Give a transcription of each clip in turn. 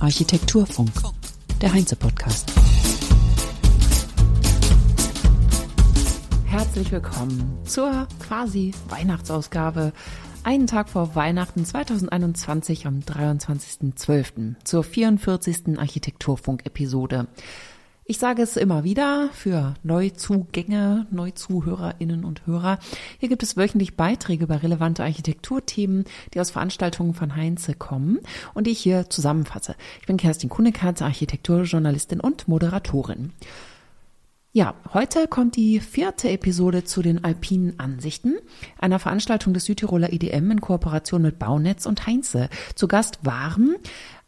Architekturfunk. Architekturfunk, der Heinze-Podcast. Herzlich willkommen zur quasi Weihnachtsausgabe. Einen Tag vor Weihnachten 2021 am 23.12. zur 44. Architekturfunk-Episode. Ich sage es immer wieder für Neuzugänge, Neuzuhörerinnen und Hörer. Hier gibt es wöchentlich Beiträge über relevante Architekturthemen, die aus Veranstaltungen von Heinze kommen und die ich hier zusammenfasse. Ich bin Kerstin Kunekatz, Architekturjournalistin und Moderatorin. Ja, heute kommt die vierte Episode zu den alpinen Ansichten, einer Veranstaltung des Südtiroler IDM in Kooperation mit Baunetz und Heinze. Zu Gast waren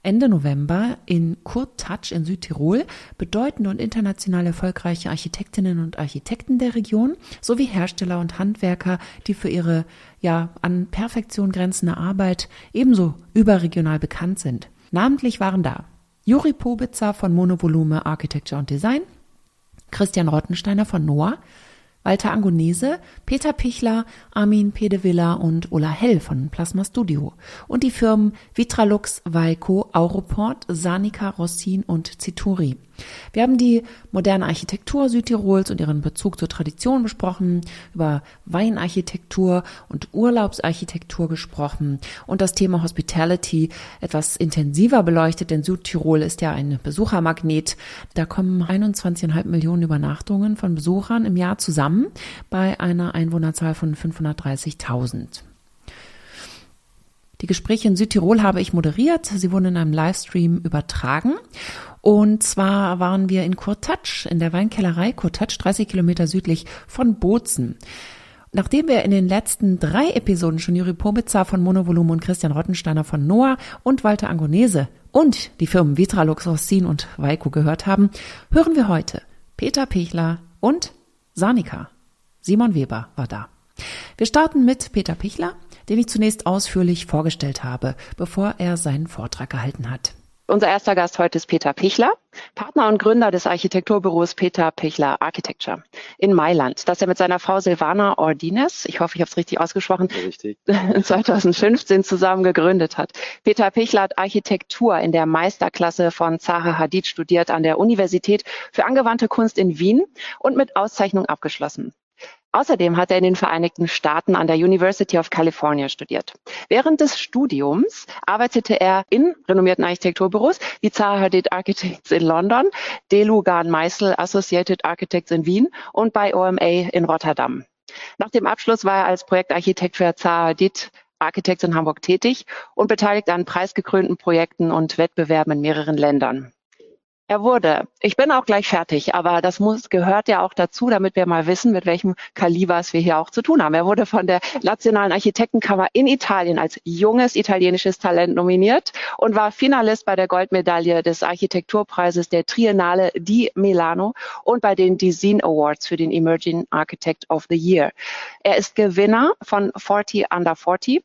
Ende November in Kurt Touch in Südtirol bedeutende und international erfolgreiche Architektinnen und Architekten der Region sowie Hersteller und Handwerker, die für ihre ja an Perfektion grenzende Arbeit ebenso überregional bekannt sind. Namentlich waren da Juri Pobitzer von Monovolume Architecture und Design, Christian Rottensteiner von Noah, Walter Angonese, Peter Pichler, Armin Pedevilla und Ulla Hell von Plasma Studio und die Firmen Vitralux, Weiko, Auroport, Sanica, Rossin und Zituri. Wir haben die moderne Architektur Südtirols und ihren Bezug zur Tradition besprochen, über Weinarchitektur und Urlaubsarchitektur gesprochen und das Thema Hospitality etwas intensiver beleuchtet, denn Südtirol ist ja ein Besuchermagnet. Da kommen 21,5 Millionen Übernachtungen von Besuchern im Jahr zusammen bei einer Einwohnerzahl von 530.000. Die Gespräche in Südtirol habe ich moderiert. Sie wurden in einem Livestream übertragen. Und zwar waren wir in Kurtatsch, in der Weinkellerei Kurtatsch, 30 Kilometer südlich von Bozen. Nachdem wir in den letzten drei Episoden schon Juri Pobitzer von Monovolume und Christian Rottensteiner von Noah und Walter Angonese und die Firmen Vitralux, Rossin und Weiko gehört haben, hören wir heute Peter Pichler und Sanika. Simon Weber war da. Wir starten mit Peter Pichler, den ich zunächst ausführlich vorgestellt habe, bevor er seinen Vortrag gehalten hat. Unser erster Gast heute ist Peter Pichler, Partner und Gründer des Architekturbüros Peter Pichler Architecture in Mailand, das er mit seiner Frau Silvana Ordines, ich hoffe, ich habe es richtig ausgesprochen, richtig. 2015 zusammen gegründet hat. Peter Pichler hat Architektur in der Meisterklasse von Zaha Hadid studiert an der Universität für angewandte Kunst in Wien und mit Auszeichnung abgeschlossen. Außerdem hat er in den Vereinigten Staaten an der University of California studiert. Während des Studiums arbeitete er in renommierten Architekturbüros wie Zaha Hadid Architects in London, Delugan Meisel Associated Architects in Wien und bei OMA in Rotterdam. Nach dem Abschluss war er als Projektarchitekt für Zaha Hadid Architects in Hamburg tätig und beteiligt an preisgekrönten Projekten und Wettbewerben in mehreren Ländern. Er wurde. Ich bin auch gleich fertig, aber das muss, gehört ja auch dazu, damit wir mal wissen, mit welchem Kalibers wir hier auch zu tun haben. Er wurde von der Nationalen Architektenkammer in Italien als junges italienisches Talent nominiert und war Finalist bei der Goldmedaille des Architekturpreises der Triennale di Milano und bei den Design Awards für den Emerging Architect of the Year. Er ist Gewinner von 40 Under 40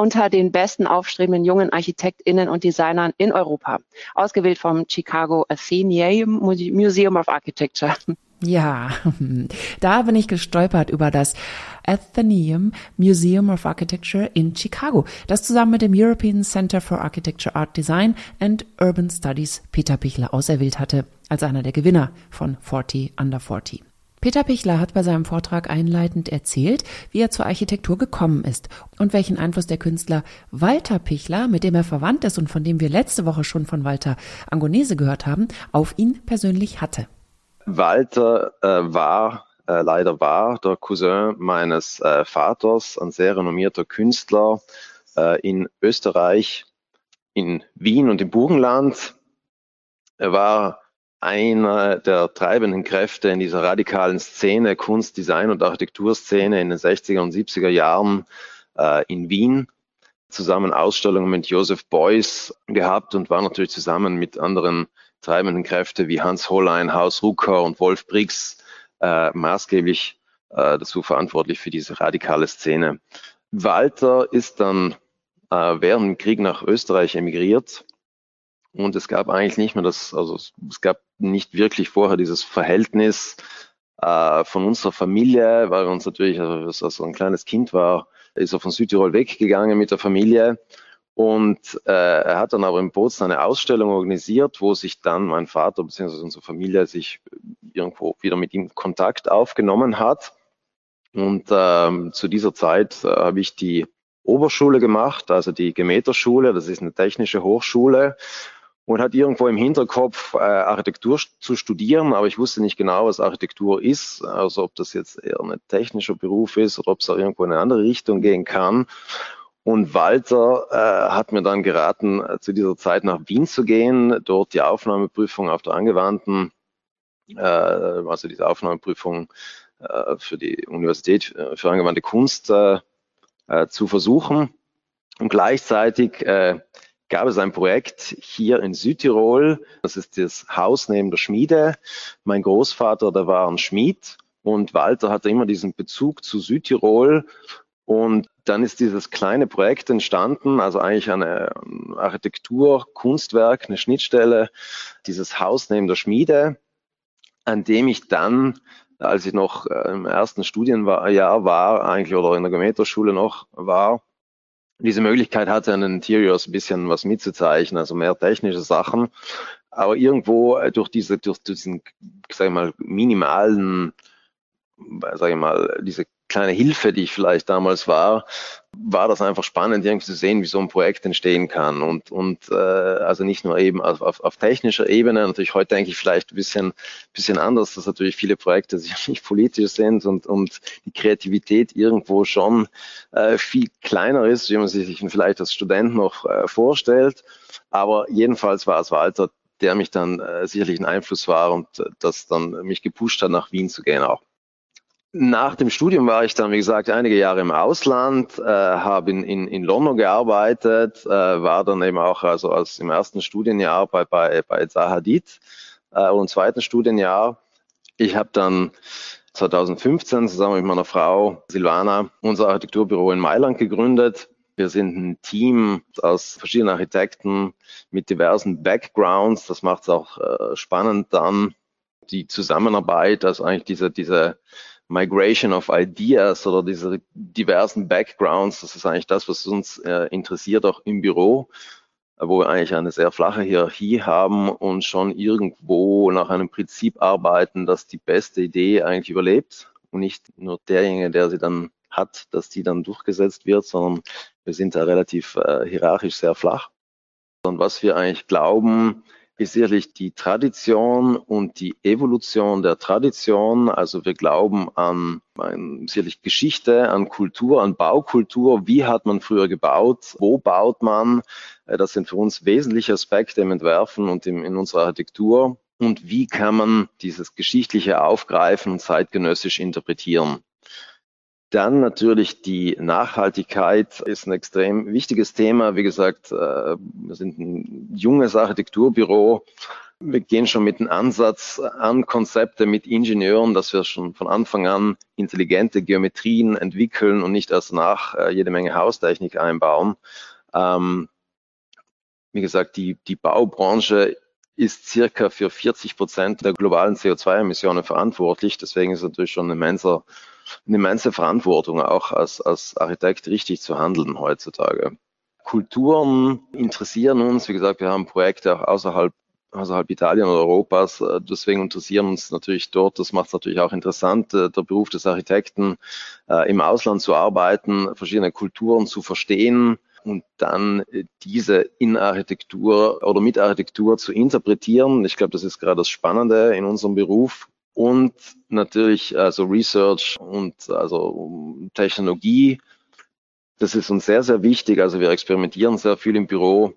unter den besten aufstrebenden jungen ArchitektInnen und Designern in Europa. Ausgewählt vom Chicago Athenaeum Museum of Architecture. Ja, da bin ich gestolpert über das Athenaeum Museum of Architecture in Chicago, das zusammen mit dem European Center for Architecture Art Design and Urban Studies Peter Pichler auserwählt hatte als einer der Gewinner von 40 Under 40. Peter Pichler hat bei seinem Vortrag einleitend erzählt, wie er zur Architektur gekommen ist und welchen Einfluss der Künstler Walter Pichler, mit dem er verwandt ist und von dem wir letzte Woche schon von Walter Angonese gehört haben, auf ihn persönlich hatte. Walter äh, war äh, leider war der Cousin meines äh, Vaters, ein sehr renommierter Künstler äh, in Österreich, in Wien und im Burgenland. Er war einer der treibenden Kräfte in dieser radikalen Szene, Kunst, Design und Architekturszene in den 60er und 70er Jahren äh, in Wien. Zusammen Ausstellungen mit Joseph Beuys gehabt und war natürlich zusammen mit anderen treibenden Kräften wie Hans Hollein, Haus Rucker und Wolf Briggs äh, maßgeblich äh, dazu verantwortlich für diese radikale Szene. Walter ist dann äh, während dem Krieg nach Österreich emigriert und es gab eigentlich nicht mehr das, also es gab nicht wirklich vorher dieses Verhältnis äh, von unserer Familie, weil uns natürlich, also als ein kleines Kind war, ist er von Südtirol weggegangen mit der Familie Und äh, er hat dann aber in Bozen eine Ausstellung organisiert, wo sich dann mein Vater bzw. unsere Familie sich irgendwo wieder mit ihm Kontakt aufgenommen hat. Und ähm, zu dieser Zeit äh, habe ich die Oberschule gemacht, also die Gemeterschule, das ist eine technische Hochschule und hat irgendwo im Hinterkopf, äh, Architektur zu studieren, aber ich wusste nicht genau, was Architektur ist, also ob das jetzt eher ein technischer Beruf ist oder ob es auch irgendwo in eine andere Richtung gehen kann. Und Walter äh, hat mir dann geraten, äh, zu dieser Zeit nach Wien zu gehen, dort die Aufnahmeprüfung auf der angewandten, äh, also diese Aufnahmeprüfung äh, für die Universität äh, für angewandte Kunst äh, äh, zu versuchen. Und gleichzeitig äh, gab es ein Projekt hier in Südtirol. Das ist das Haus neben der Schmiede. Mein Großvater, der war ein Schmied und Walter hatte immer diesen Bezug zu Südtirol. Und dann ist dieses kleine Projekt entstanden, also eigentlich eine Architektur, Kunstwerk, eine Schnittstelle, dieses Haus neben der Schmiede, an dem ich dann, als ich noch äh, im ersten Studienjahr war, eigentlich oder in der Geometerschule noch war, diese Möglichkeit hatte, an den Interiors ein bisschen was mitzuzeichnen, also mehr technische Sachen. Aber irgendwo äh, durch diese, durch diesen, sag ich mal, minimalen, sag ich mal, diese kleine Hilfe, die ich vielleicht damals war, war das einfach spannend, irgendwie zu sehen, wie so ein Projekt entstehen kann. Und, und äh, also nicht nur eben auf, auf, auf technischer Ebene, natürlich heute denke ich vielleicht ein bisschen, bisschen anders, dass natürlich viele Projekte sicherlich politisch sind und, und die Kreativität irgendwo schon äh, viel kleiner ist, wie man sich vielleicht als Student noch äh, vorstellt. Aber jedenfalls war es Walter, der mich dann äh, sicherlich ein Einfluss war und äh, das dann mich gepusht hat, nach Wien zu gehen auch. Nach dem Studium war ich dann, wie gesagt, einige Jahre im Ausland, äh, habe in, in, in London gearbeitet, äh, war dann eben auch also als im ersten Studienjahr bei, bei, bei Zahadid äh, und im zweiten Studienjahr. Ich habe dann 2015 zusammen mit meiner Frau Silvana unser Architekturbüro in Mailand gegründet. Wir sind ein Team aus verschiedenen Architekten mit diversen Backgrounds. Das macht es auch äh, spannend dann, die Zusammenarbeit, also eigentlich diese, diese Migration of Ideas oder diese diversen Backgrounds, das ist eigentlich das, was uns äh, interessiert, auch im Büro, wo wir eigentlich eine sehr flache Hierarchie haben und schon irgendwo nach einem Prinzip arbeiten, dass die beste Idee eigentlich überlebt und nicht nur derjenige, der sie dann hat, dass die dann durchgesetzt wird, sondern wir sind da relativ äh, hierarchisch sehr flach. Und was wir eigentlich glauben, ist sicherlich die Tradition und die Evolution der Tradition. Also wir glauben an, an sicherlich Geschichte, an Kultur, an Baukultur. Wie hat man früher gebaut? Wo baut man? Äh, das sind für uns wesentliche Aspekte im Entwerfen und im, in unserer Architektur. Und wie kann man dieses Geschichtliche aufgreifen und zeitgenössisch interpretieren? Dann natürlich die Nachhaltigkeit ist ein extrem wichtiges Thema. Wie gesagt, äh, wir sind ein junges Architekturbüro. Wir gehen schon mit dem Ansatz an Konzepte mit Ingenieuren, dass wir schon von Anfang an intelligente Geometrien entwickeln und nicht erst nach äh, jede Menge Haustechnik einbauen. Ähm, wie gesagt, die, die Baubranche ist circa für 40 Prozent der globalen CO2-Emissionen verantwortlich. Deswegen ist natürlich schon ein immenser eine immense Verantwortung, auch als, als Architekt richtig zu handeln heutzutage. Kulturen interessieren uns. Wie gesagt, wir haben Projekte auch außerhalb außerhalb Italien oder Europas. Deswegen interessieren uns natürlich dort, das macht es natürlich auch interessant, äh, der Beruf des Architekten, äh, im Ausland zu arbeiten, verschiedene Kulturen zu verstehen und dann äh, diese in Architektur oder mit Architektur zu interpretieren. Ich glaube, das ist gerade das Spannende in unserem Beruf und natürlich also Research und also Technologie. Das ist uns sehr, sehr wichtig. Also wir experimentieren sehr viel im Büro,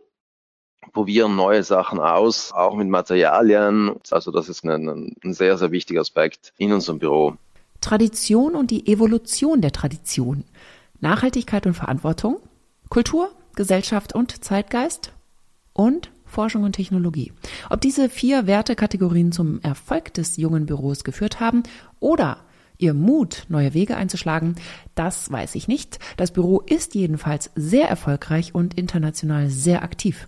probieren neue Sachen aus, auch mit Materialien. Also das ist ein, ein sehr, sehr wichtiger Aspekt in unserem Büro. Tradition und die Evolution der Tradition. Nachhaltigkeit und Verantwortung. Kultur, Gesellschaft und Zeitgeist. Und Forschung und Technologie. Ob diese vier Wertekategorien zum Erfolg des jungen Büros geführt haben oder ihr Mut, neue Wege einzuschlagen, das weiß ich nicht. Das Büro ist jedenfalls sehr erfolgreich und international sehr aktiv.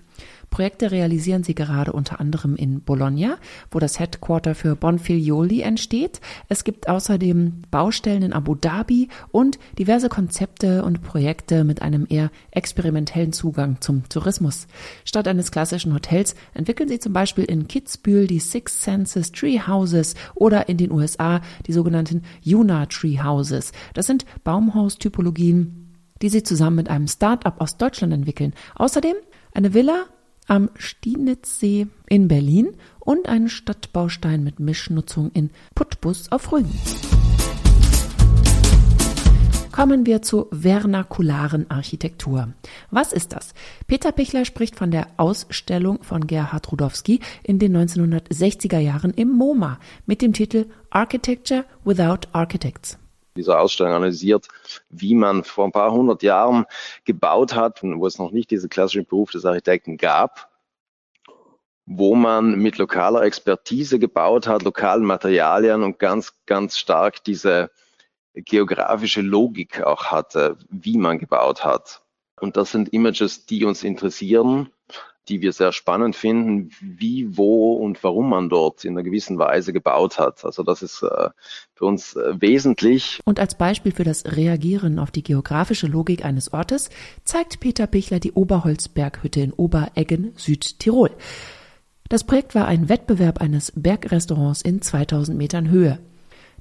Projekte realisieren sie gerade unter anderem in Bologna, wo das Headquarter für Bonfiglioli entsteht. Es gibt außerdem Baustellen in Abu Dhabi und diverse Konzepte und Projekte mit einem eher experimentellen Zugang zum Tourismus. Statt eines klassischen Hotels entwickeln sie zum Beispiel in Kitzbühel die Six Senses Tree Houses oder in den USA die sogenannten Yuna Tree Houses. Das sind Baumhaustypologien, die sie zusammen mit einem Start-up aus Deutschland entwickeln. Außerdem eine Villa am Stienitzsee in Berlin und einen Stadtbaustein mit Mischnutzung in Putbus auf Rügen. Kommen wir zur vernakularen Architektur. Was ist das? Peter Pichler spricht von der Ausstellung von Gerhard Rudowski in den 1960er Jahren im MoMA mit dem Titel Architecture Without Architects dieser Ausstellung analysiert, wie man vor ein paar hundert Jahren gebaut hat, wo es noch nicht diesen klassischen Beruf des Architekten gab, wo man mit lokaler Expertise gebaut hat, lokalen Materialien und ganz, ganz stark diese geografische Logik auch hatte, wie man gebaut hat. Und das sind Images, die uns interessieren die wir sehr spannend finden, wie, wo und warum man dort in einer gewissen Weise gebaut hat. Also das ist äh, für uns äh, wesentlich. Und als Beispiel für das Reagieren auf die geografische Logik eines Ortes zeigt Peter Pichler die Oberholzberghütte in Obereggen, Südtirol. Das Projekt war ein Wettbewerb eines Bergrestaurants in 2000 Metern Höhe.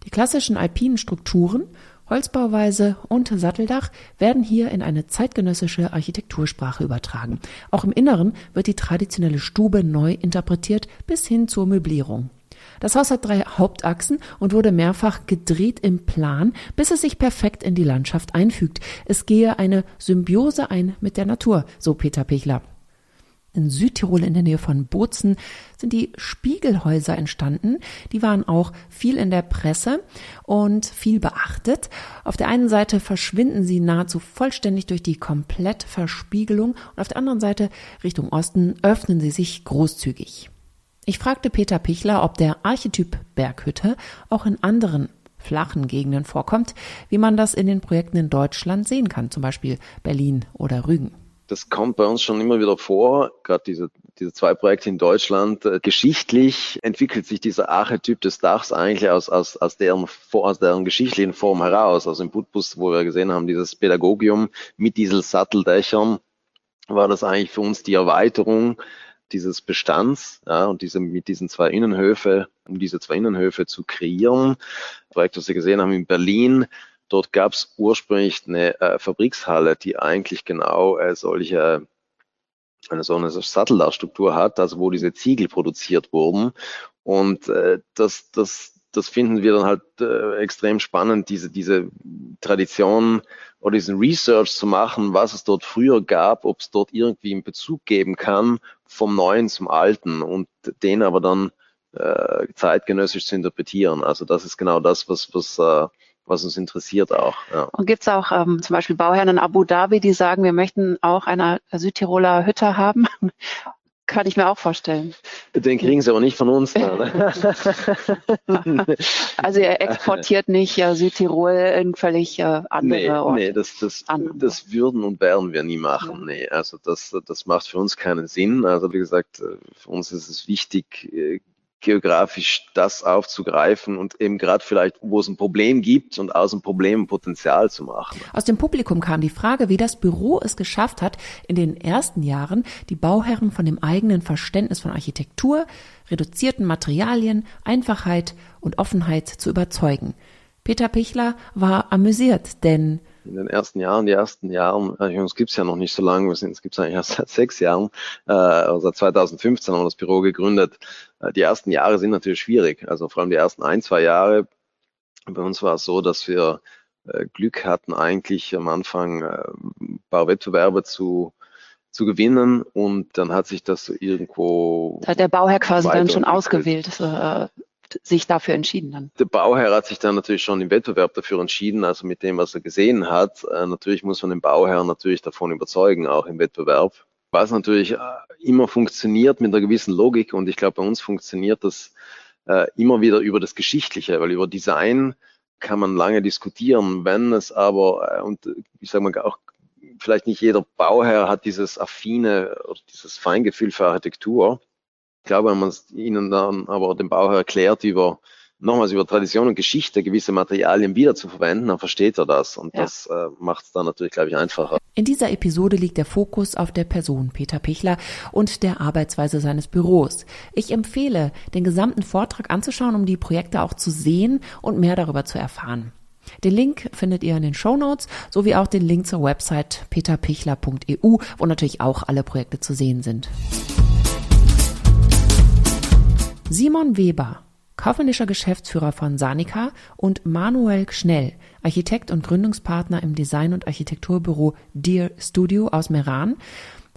Die klassischen alpinen Strukturen Holzbauweise und Satteldach werden hier in eine zeitgenössische Architektursprache übertragen. Auch im Inneren wird die traditionelle Stube neu interpretiert bis hin zur Möblierung. Das Haus hat drei Hauptachsen und wurde mehrfach gedreht im Plan, bis es sich perfekt in die Landschaft einfügt. Es gehe eine Symbiose ein mit der Natur, so Peter Pichler. In Südtirol in der Nähe von Bozen sind die Spiegelhäuser entstanden. Die waren auch viel in der Presse und viel beachtet. Auf der einen Seite verschwinden sie nahezu vollständig durch die Komplettverspiegelung und auf der anderen Seite Richtung Osten öffnen sie sich großzügig. Ich fragte Peter Pichler, ob der Archetyp Berghütte auch in anderen flachen Gegenden vorkommt, wie man das in den Projekten in Deutschland sehen kann, zum Beispiel Berlin oder Rügen das kommt bei uns schon immer wieder vor, gerade diese, diese zwei Projekte in Deutschland. Äh, geschichtlich entwickelt sich dieser Archetyp des Dachs eigentlich aus, aus, aus, deren, aus deren geschichtlichen Form heraus. Also im Putbus, wo wir gesehen haben, dieses Pädagogium mit diesen Satteldächern, war das eigentlich für uns die Erweiterung dieses Bestands ja, und diese, mit diesen zwei Innenhöfe, um diese zwei Innenhöfe zu kreieren. Projekt, was wir gesehen haben in Berlin, Dort gab es ursprünglich eine äh, Fabrikshalle, die eigentlich genau äh, solche eine so eine Satteldachstruktur hat, also wo diese Ziegel produziert wurden. Und äh, das, das, das finden wir dann halt äh, extrem spannend, diese, diese Tradition oder diesen Research zu machen, was es dort früher gab, ob es dort irgendwie einen Bezug geben kann vom Neuen zum Alten und den aber dann äh, zeitgenössisch zu interpretieren. Also das ist genau das, was, was äh, was uns interessiert auch. Ja. Und gibt es auch ähm, zum Beispiel Bauherren in Abu Dhabi, die sagen, wir möchten auch eine Südtiroler Hütte haben? Kann ich mir auch vorstellen. Den kriegen sie aber nicht von uns. Ne? also ihr exportiert nicht ja, Südtirol in völlig äh, andere nee, Orte. Nee, das, das, das würden und werden wir nie machen. Ja. Nee, also das, das macht für uns keinen Sinn. Also wie gesagt, äh, für uns ist es wichtig, äh, geografisch das aufzugreifen und eben gerade vielleicht, wo es ein Problem gibt und aus dem Problem Potenzial zu machen. Aus dem Publikum kam die Frage, wie das Büro es geschafft hat, in den ersten Jahren die Bauherren von dem eigenen Verständnis von Architektur, reduzierten Materialien, Einfachheit und Offenheit zu überzeugen. Peter Pichler war amüsiert, denn in den ersten Jahren, die ersten Jahren, äh, uns gibt's ja noch nicht so lange, wir sind, es gibt's eigentlich erst seit sechs Jahren, äh, also seit 2015 haben wir das Büro gegründet. Äh, die ersten Jahre sind natürlich schwierig, also vor allem die ersten ein, zwei Jahre. Bei uns war es so, dass wir äh, Glück hatten, eigentlich am Anfang äh, Bauwettbewerbe zu zu gewinnen und dann hat sich das irgendwo. Da hat der Bauherr quasi dann schon ausgewählt, äh, sich dafür entschieden dann? Der Bauherr hat sich dann natürlich schon im Wettbewerb dafür entschieden, also mit dem, was er gesehen hat. Äh, natürlich muss man den Bauherrn natürlich davon überzeugen, auch im Wettbewerb. Was natürlich äh, immer funktioniert mit einer gewissen Logik und ich glaube, bei uns funktioniert das äh, immer wieder über das Geschichtliche, weil über Design kann man lange diskutieren. Wenn es aber, äh, und ich sage mal auch vielleicht nicht jeder Bauherr hat dieses affine oder dieses Feingefühl für Architektur. Ich glaube, wenn man es ihnen dann aber dem Bauherr erklärt über nochmals über Tradition und Geschichte gewisse Materialien wieder zu verwenden, dann versteht er das und ja. das äh, macht es dann natürlich, glaube ich, einfacher. In dieser Episode liegt der Fokus auf der Person Peter Pichler und der Arbeitsweise seines Büros. Ich empfehle, den gesamten Vortrag anzuschauen, um die Projekte auch zu sehen und mehr darüber zu erfahren. Den Link findet ihr in den Show Notes sowie auch den Link zur Website peterpichler.eu, wo natürlich auch alle Projekte zu sehen sind. Simon Weber kaufmännischer Geschäftsführer von Sanica und Manuel Schnell, Architekt und Gründungspartner im Design- und Architekturbüro Dear Studio aus Meran,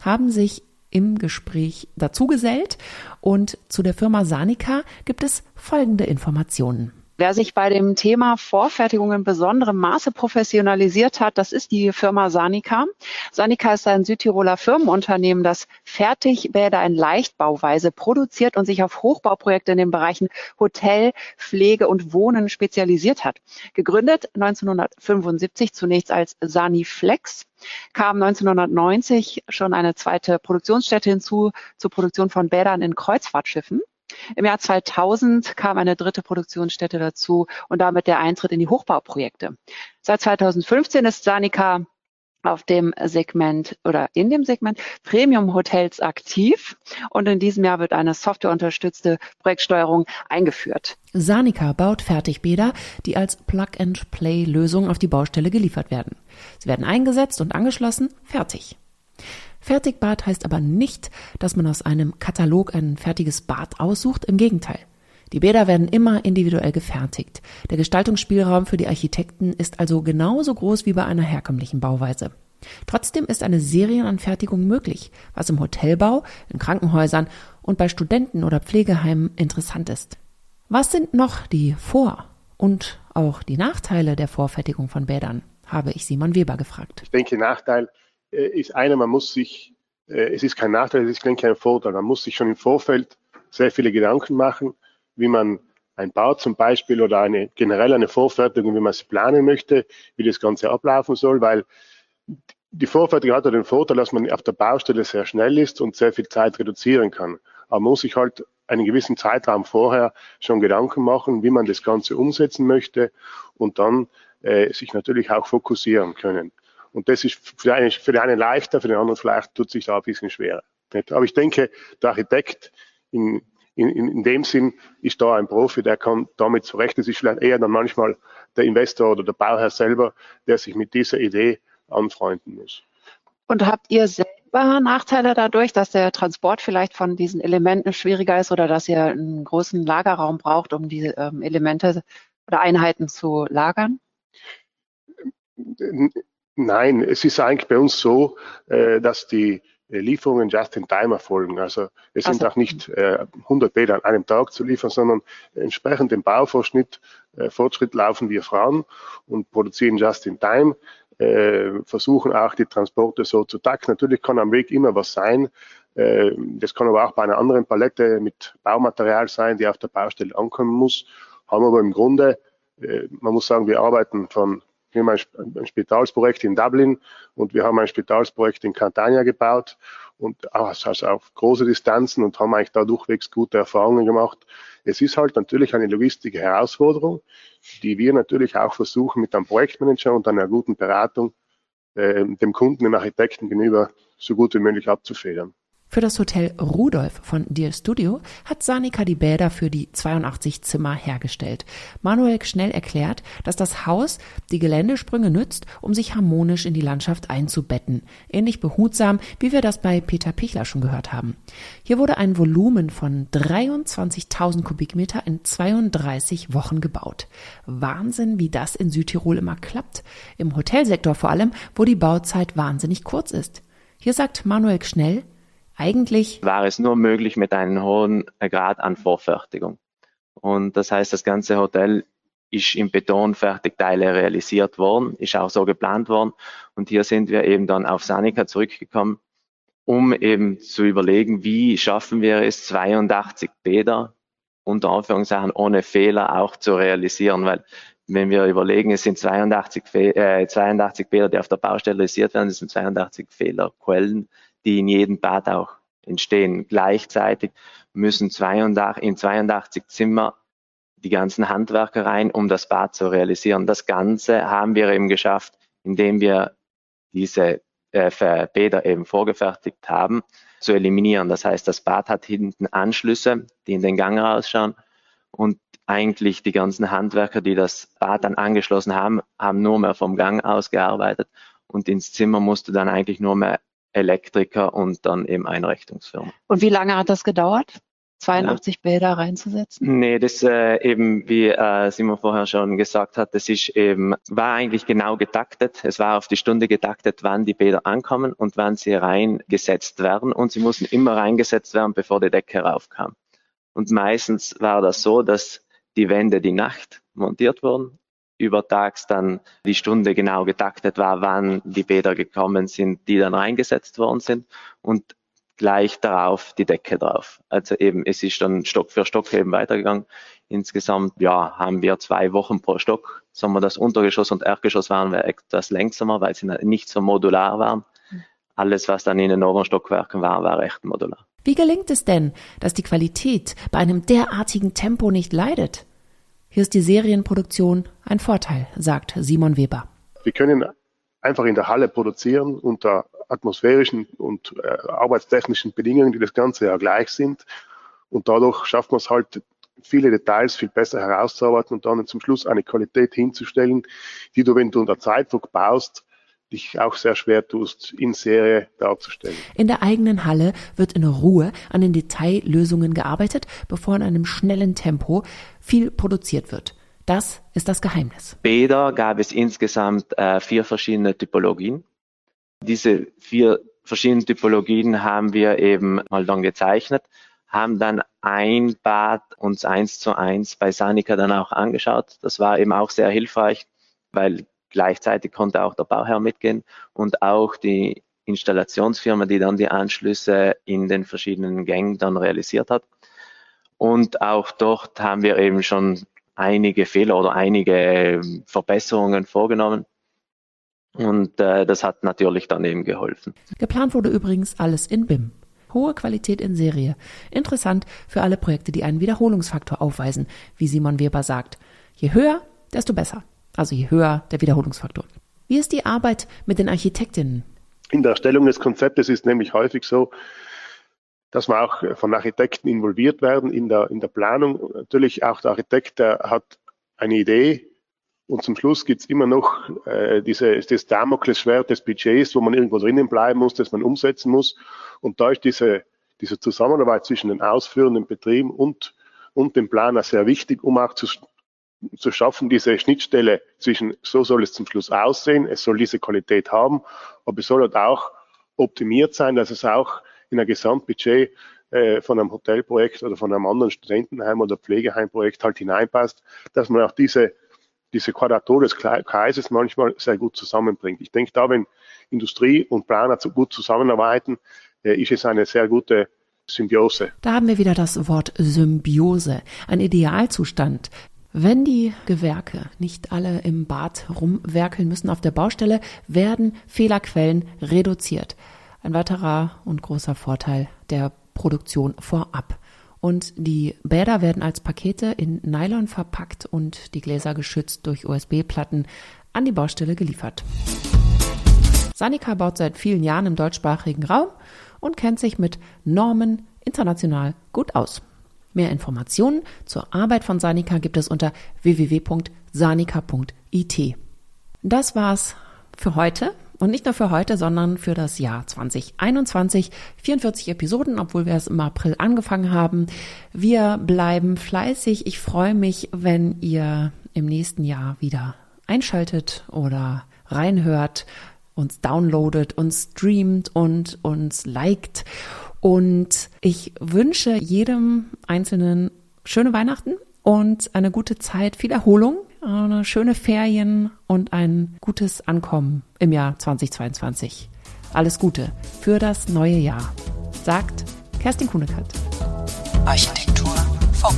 haben sich im Gespräch dazugesellt und zu der Firma Sanica gibt es folgende Informationen. Wer sich bei dem Thema Vorfertigung in besonderem Maße professionalisiert hat, das ist die Firma Sanica. Sanica ist ein Südtiroler Firmenunternehmen, das Fertigbäder in Leichtbauweise produziert und sich auf Hochbauprojekte in den Bereichen Hotel, Pflege und Wohnen spezialisiert hat. Gegründet 1975 zunächst als Saniflex kam 1990 schon eine zweite Produktionsstätte hinzu zur Produktion von Bädern in Kreuzfahrtschiffen. Im Jahr 2000 kam eine dritte Produktionsstätte dazu und damit der Eintritt in die Hochbauprojekte. Seit 2015 ist Sanica auf dem Segment oder in dem Segment Premium Hotels aktiv und in diesem Jahr wird eine softwareunterstützte Projektsteuerung eingeführt. Sanica baut Fertigbäder, die als Plug-and-Play-Lösung auf die Baustelle geliefert werden. Sie werden eingesetzt und angeschlossen, fertig. Fertigbad heißt aber nicht, dass man aus einem Katalog ein fertiges Bad aussucht. Im Gegenteil. Die Bäder werden immer individuell gefertigt. Der Gestaltungsspielraum für die Architekten ist also genauso groß wie bei einer herkömmlichen Bauweise. Trotzdem ist eine Serienanfertigung möglich, was im Hotelbau, in Krankenhäusern und bei Studenten oder Pflegeheimen interessant ist. Was sind noch die Vor- und auch die Nachteile der Vorfertigung von Bädern? habe ich Simon Weber gefragt. Ich denke, Nachteil ist einer, man muss sich, äh, es ist kein Nachteil, es ist kein Vorteil, man muss sich schon im Vorfeld sehr viele Gedanken machen, wie man ein Bau zum Beispiel oder eine generell eine Vorfertigung, wie man es planen möchte, wie das Ganze ablaufen soll, weil die Vorfertigung hat ja den Vorteil, dass man auf der Baustelle sehr schnell ist und sehr viel Zeit reduzieren kann. Aber man muss sich halt einen gewissen Zeitraum vorher schon Gedanken machen, wie man das Ganze umsetzen möchte und dann äh, sich natürlich auch fokussieren können. Und das ist für, eine, für den einen leichter, für den anderen vielleicht tut sich da ein bisschen schwerer. Aber ich denke, der Architekt in, in, in dem Sinn ist da ein Profi, der kann damit zurecht. Es ist vielleicht eher dann manchmal der Investor oder der Bauherr selber, der sich mit dieser Idee anfreunden muss. Und habt ihr selber Nachteile dadurch, dass der Transport vielleicht von diesen Elementen schwieriger ist oder dass ihr einen großen Lagerraum braucht, um die ähm, Elemente oder Einheiten zu lagern? Nein, es ist eigentlich bei uns so, äh, dass die äh, Lieferungen just in time erfolgen. Also es sind also. auch nicht äh, 100 Bäder an einem Tag zu liefern, sondern entsprechend dem Bauvorschnitt, äh, Fortschritt laufen wir voran und produzieren just in time, äh, versuchen auch die Transporte so zu takten. Natürlich kann am Weg immer was sein. Äh, das kann aber auch bei einer anderen Palette mit Baumaterial sein, die auf der Baustelle ankommen muss. Haben aber im Grunde, äh, man muss sagen, wir arbeiten von wir haben ein, ein Spitalsprojekt in Dublin und wir haben ein Spitalsprojekt in Catania gebaut und also auf große Distanzen und haben eigentlich da durchwegs gute Erfahrungen gemacht. Es ist halt natürlich eine logistische Herausforderung, die wir natürlich auch versuchen mit einem Projektmanager und einer guten Beratung äh, dem Kunden, dem Architekten gegenüber so gut wie möglich abzufedern. Für das Hotel Rudolf von Dear Studio hat Sanika die Bäder für die 82 Zimmer hergestellt. Manuel schnell erklärt, dass das Haus die Geländesprünge nützt, um sich harmonisch in die Landschaft einzubetten. Ähnlich behutsam, wie wir das bei Peter Pichler schon gehört haben. Hier wurde ein Volumen von 23.000 Kubikmeter in 32 Wochen gebaut. Wahnsinn, wie das in Südtirol immer klappt. Im Hotelsektor vor allem, wo die Bauzeit wahnsinnig kurz ist. Hier sagt Manuel Schnell, eigentlich war es nur möglich mit einem hohen Grad an Vorfertigung. Und das heißt, das ganze Hotel ist in Betonfertigteile realisiert worden, ist auch so geplant worden. Und hier sind wir eben dann auf Sanica zurückgekommen, um eben zu überlegen, wie schaffen wir es, 82 Bäder unter Anführungszeichen ohne Fehler auch zu realisieren, weil wenn wir überlegen, es sind 82, äh, 82 Fehler, die auf der Baustelle realisiert werden, es sind 82 Fehlerquellen, die in jedem Bad auch entstehen. Gleichzeitig müssen 82, in 82 Zimmer die ganzen Handwerker rein, um das Bad zu realisieren. Das Ganze haben wir eben geschafft, indem wir diese äh, Bäder eben vorgefertigt haben, zu eliminieren. Das heißt, das Bad hat hinten Anschlüsse, die in den Gang rausschauen und eigentlich die ganzen Handwerker, die das Bad dann angeschlossen haben, haben nur mehr vom Gang aus gearbeitet und ins Zimmer musste dann eigentlich nur mehr Elektriker und dann eben Einrichtungsfirma. Und wie lange hat das gedauert? 82 ja. Bilder reinzusetzen? Nee, das äh, eben, wie äh, Simon vorher schon gesagt hat, das ist eben, war eigentlich genau getaktet. Es war auf die Stunde getaktet, wann die Bilder ankommen und wann sie reingesetzt werden. Und sie mussten immer reingesetzt werden, bevor die Decke raufkam. Und meistens war das so, dass die Wände die Nacht montiert wurden, übertags dann die Stunde genau getaktet war, wann die Bäder gekommen sind, die dann reingesetzt worden sind und gleich darauf die Decke drauf. Also eben, es ist dann Stock für Stock eben weitergegangen. Insgesamt, ja, haben wir zwei Wochen pro Stock. Sagen wir, das Untergeschoss und Erdgeschoss waren wir etwas längsamer, weil sie nicht so modular waren. Alles, was dann in den oberen Stockwerken war, war recht modular. Wie gelingt es denn, dass die Qualität bei einem derartigen Tempo nicht leidet? Hier ist die Serienproduktion ein Vorteil, sagt Simon Weber. Wir können einfach in der Halle produzieren unter atmosphärischen und äh, arbeitstechnischen Bedingungen, die das ganze ja gleich sind. Und dadurch schafft man es halt, viele Details viel besser herauszuarbeiten und dann zum Schluss eine Qualität hinzustellen, die du, wenn du unter Zeitdruck baust, dich auch sehr schwer tust, in Serie darzustellen. In der eigenen Halle wird in Ruhe an den Detaillösungen gearbeitet, bevor in einem schnellen Tempo viel produziert wird. Das ist das Geheimnis. Bäder gab es insgesamt äh, vier verschiedene Typologien. Diese vier verschiedenen Typologien haben wir eben mal dann gezeichnet, haben dann ein Bad uns eins zu eins bei Sanica dann auch angeschaut. Das war eben auch sehr hilfreich, weil Gleichzeitig konnte auch der Bauherr mitgehen und auch die Installationsfirma, die dann die Anschlüsse in den verschiedenen Gängen dann realisiert hat. Und auch dort haben wir eben schon einige Fehler oder einige Verbesserungen vorgenommen. Und äh, das hat natürlich dann eben geholfen. Geplant wurde übrigens alles in BIM. Hohe Qualität in Serie. Interessant für alle Projekte, die einen Wiederholungsfaktor aufweisen, wie Simon Weber sagt. Je höher, desto besser also je höher der Wiederholungsfaktor. Wie ist die Arbeit mit den Architektinnen? In der Erstellung des Konzeptes ist nämlich häufig so, dass man auch von Architekten involviert werden in der, in der Planung. Natürlich auch der Architekt, der hat eine Idee und zum Schluss gibt es immer noch äh, diese, das Damoklesschwert des Budgets, wo man irgendwo drinnen bleiben muss, das man umsetzen muss. Und da ist diese, diese Zusammenarbeit zwischen den ausführenden Betrieben und, und dem Planer sehr wichtig, um auch zu, zu schaffen, diese Schnittstelle zwischen, so soll es zum Schluss aussehen, es soll diese Qualität haben, aber es soll halt auch optimiert sein, dass es auch in ein Gesamtbudget äh, von einem Hotelprojekt oder von einem anderen Studentenheim oder Pflegeheimprojekt halt hineinpasst, dass man auch diese, diese Quadratur des Kreises manchmal sehr gut zusammenbringt. Ich denke, da, wenn Industrie und Planer gut zusammenarbeiten, äh, ist es eine sehr gute Symbiose. Da haben wir wieder das Wort Symbiose, ein Idealzustand, wenn die Gewerke nicht alle im Bad rumwerkeln müssen auf der Baustelle, werden Fehlerquellen reduziert. Ein weiterer und großer Vorteil der Produktion vorab. Und die Bäder werden als Pakete in Nylon verpackt und die Gläser geschützt durch USB-Platten an die Baustelle geliefert. Sanika baut seit vielen Jahren im deutschsprachigen Raum und kennt sich mit Normen international gut aus. Mehr Informationen zur Arbeit von Sanika gibt es unter www.sanika.it. Das war's für heute. Und nicht nur für heute, sondern für das Jahr 2021. 44 Episoden, obwohl wir es im April angefangen haben. Wir bleiben fleißig. Ich freue mich, wenn ihr im nächsten Jahr wieder einschaltet oder reinhört, uns downloadet, uns streamt und uns liked. Und ich wünsche jedem Einzelnen schöne Weihnachten und eine gute Zeit, viel Erholung, eine schöne Ferien und ein gutes Ankommen im Jahr 2022. Alles Gute für das neue Jahr, sagt Kerstin Kuhnekert. Architektur Funk.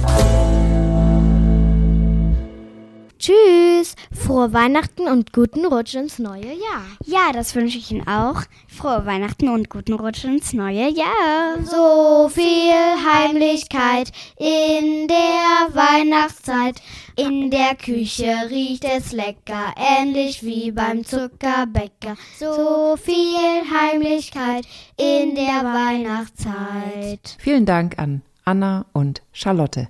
Tschüss, frohe Weihnachten und guten Rutsch ins neue Jahr. Ja, das wünsche ich Ihnen auch. Frohe Weihnachten und guten Rutsch ins neue Jahr. So viel Heimlichkeit in der Weihnachtszeit. In der Küche riecht es lecker, ähnlich wie beim Zuckerbäcker. So viel Heimlichkeit in der Weihnachtszeit. Vielen Dank an Anna und Charlotte.